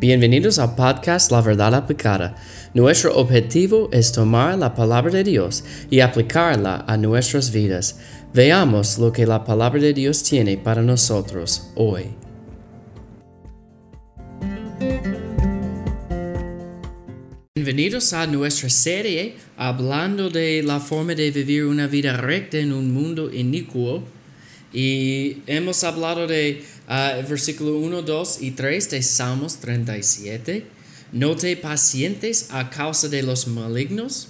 Bienvenidos al podcast La Verdad Aplicada. Nuestro objetivo es tomar la palabra de Dios y aplicarla a nuestras vidas. Veamos lo que la palabra de Dios tiene para nosotros hoy. Bienvenidos a nuestra serie hablando de la forma de vivir una vida recta en un mundo inicuo. Y hemos hablado de uh, versículo 1, 2 y 3 de Salmos 37. No te pacientes a causa de los malignos.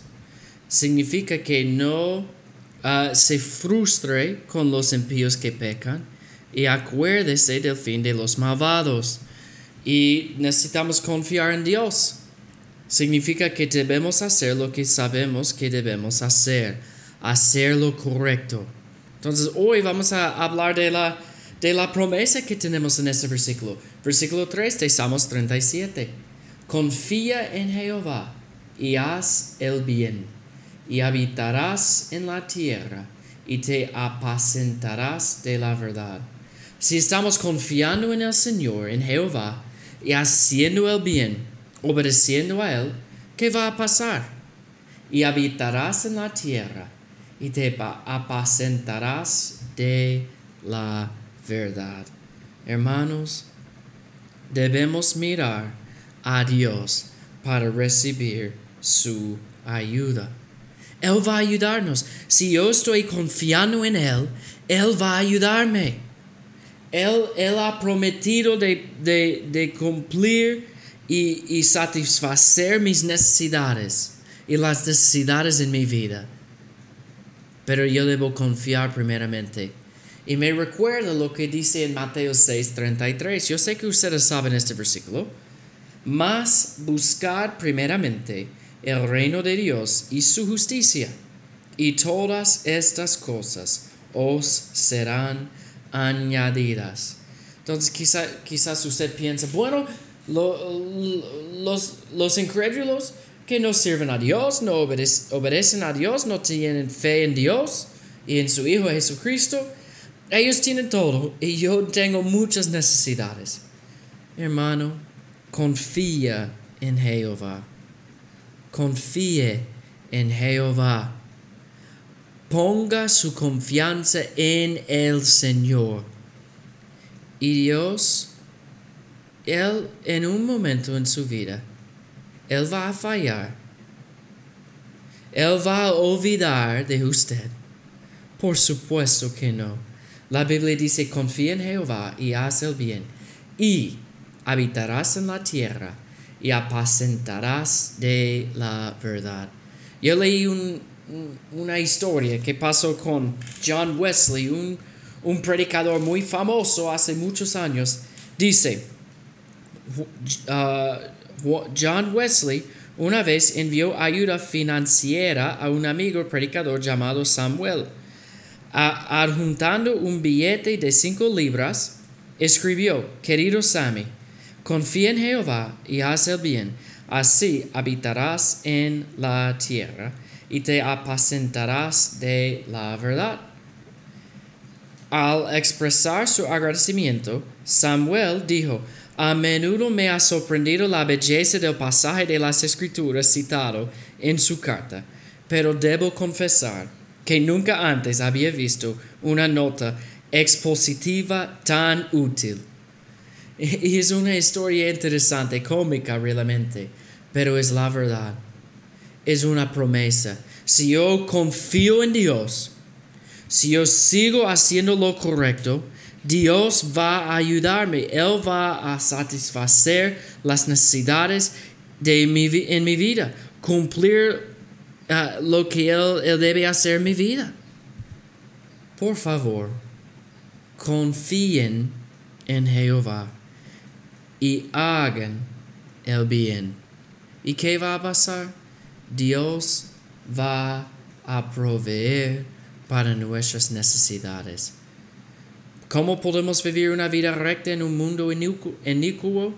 Significa que no uh, se frustre con los impíos que pecan. Y acuérdese del fin de los malvados. Y necesitamos confiar en Dios. Significa que debemos hacer lo que sabemos que debemos hacer. Hacer lo correcto. Entonces hoy vamos a hablar de la, de la promesa que tenemos en este versículo. Versículo 3 de Salmos 37. Confía en Jehová y haz el bien, y habitarás en la tierra, y te apacentarás de la verdad. Si estamos confiando en el Señor, en Jehová, y haciendo el bien, obedeciendo a Él, ¿qué va a pasar? Y habitarás en la tierra y te apacentarás de la verdad. Hermanos, debemos mirar a Dios para recibir su ayuda. Él va a ayudarnos. Si yo estoy confiando en Él, Él va a ayudarme. Él, él ha prometido de, de, de cumplir y, y satisfacer mis necesidades y las necesidades en mi vida pero yo debo confiar primeramente. Y me recuerda lo que dice en Mateo 6:33. Yo sé que ustedes saben este versículo. Mas buscad primeramente el reino de Dios y su justicia, y todas estas cosas os serán añadidas. Entonces quizá, quizás usted piensa, bueno, los, los incrédulos que no sirven a Dios, no obedecen a Dios, no tienen fe en Dios y en su Hijo Jesucristo. Ellos tienen todo y yo tengo muchas necesidades. Hermano, confía en Jehová. Confíe en Jehová. Ponga su confianza en el Señor. Y Dios, Él en un momento en su vida, él va a fallar. Él va a olvidar de usted. Por supuesto que no. La Biblia dice, confía en Jehová y haz el bien, y habitarás en la tierra y apacentarás de la verdad. Yo leí una historia que pasó con John Wesley, un, predicador muy famoso hace muchos años. Dice, uh, John Wesley una vez envió ayuda financiera a un amigo predicador llamado Samuel. adjuntando un billete de cinco libras, escribió, Querido Sammy, confía en Jehová y haz el bien, así habitarás en la tierra y te apacentarás de la verdad. Al expresar su agradecimiento, Samuel dijo, a menudo me ha sorprendido la belleza del pasaje de las escrituras citado en su carta, pero debo confesar que nunca antes había visto una nota expositiva tan útil. Y es una historia interesante, cómica realmente, pero es la verdad. Es una promesa. Si yo confío en Dios, si yo sigo haciendo lo correcto, Dios va a ayudarme, Él va a satisfacer las necesidades de mi, en mi vida, cumplir uh, lo que él, él debe hacer en mi vida. Por favor, confíen en Jehová y hagan el bien. ¿Y qué va a pasar? Dios va a proveer para nuestras necesidades. ¿Cómo podemos vivir una vida recta en un mundo inicuo?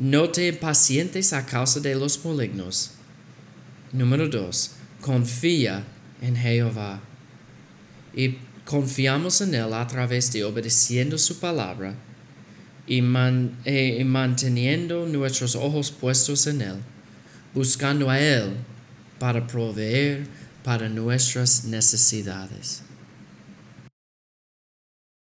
No te impacientes a causa de los malignos. Número dos, confía en Jehová. Y confiamos en Él a través de obedeciendo su palabra y, eh, y manteniendo nuestros ojos puestos en Él, buscando a Él para proveer para nuestras necesidades.